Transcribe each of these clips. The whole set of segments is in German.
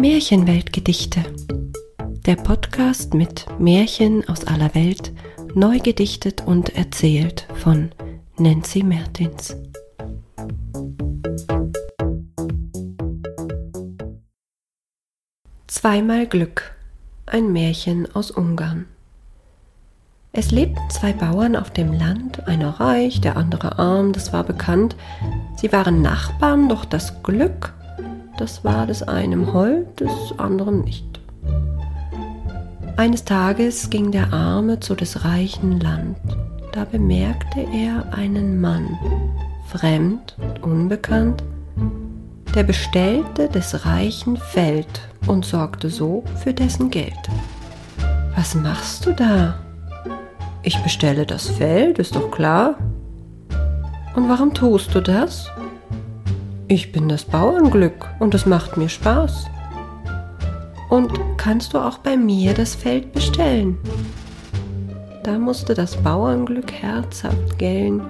Märchenweltgedichte. Der Podcast mit Märchen aus aller Welt, neu gedichtet und erzählt von Nancy Mertins. Zweimal Glück. Ein Märchen aus Ungarn. Es lebten zwei Bauern auf dem Land, einer reich, der andere arm, das war bekannt. Sie waren Nachbarn, doch das Glück, das war des einen hold, des anderen nicht. Eines Tages ging der Arme zu des reichen Land. Da bemerkte er einen Mann, fremd und unbekannt, der bestellte des reichen Feld und sorgte so für dessen Geld. Was machst du da? Ich bestelle das Feld, ist doch klar. Und warum tust du das? Ich bin das Bauernglück und es macht mir Spaß. Und kannst du auch bei mir das Feld bestellen? Da musste das Bauernglück herzhaft gellen.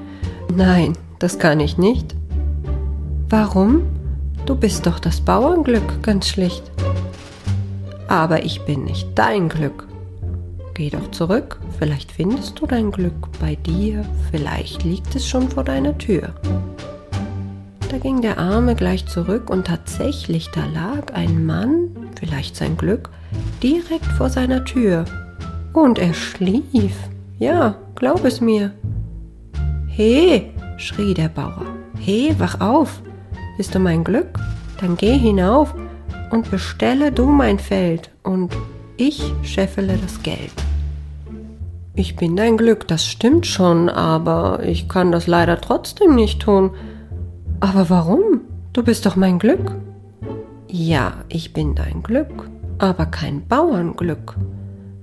Nein, das kann ich nicht. Warum? Du bist doch das Bauernglück, ganz schlicht. Aber ich bin nicht dein Glück. Geh doch zurück, vielleicht findest du dein Glück bei dir, vielleicht liegt es schon vor deiner Tür. Da ging der Arme gleich zurück und tatsächlich, da lag ein Mann, vielleicht sein Glück, direkt vor seiner Tür. Und er schlief. Ja, glaub es mir. He, schrie der Bauer. He, wach auf. Bist du mein Glück? Dann geh hinauf und bestelle du mein Feld und ich scheffele das Geld. Ich bin dein Glück, das stimmt schon, aber ich kann das leider trotzdem nicht tun. Aber warum? Du bist doch mein Glück. Ja, ich bin dein Glück, aber kein Bauernglück.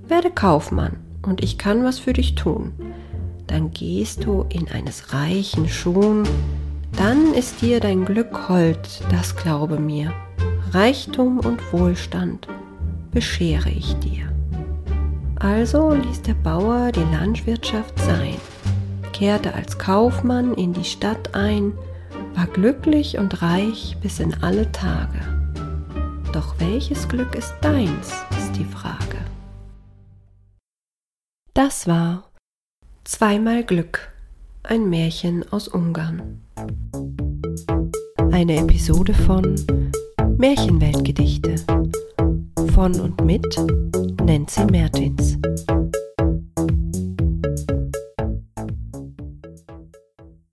Werde Kaufmann und ich kann was für dich tun. Dann gehst du in eines reichen Schuhn, dann ist dir dein Glück hold, das glaube mir. Reichtum und Wohlstand beschere ich dir. Also ließ der Bauer die Landwirtschaft sein, kehrte als Kaufmann in die Stadt ein, war glücklich und reich bis in alle Tage. Doch welches Glück ist deins, ist die Frage. Das war Zweimal Glück, ein Märchen aus Ungarn. Eine Episode von Märchenweltgedichte von und mit Nancy Mertins.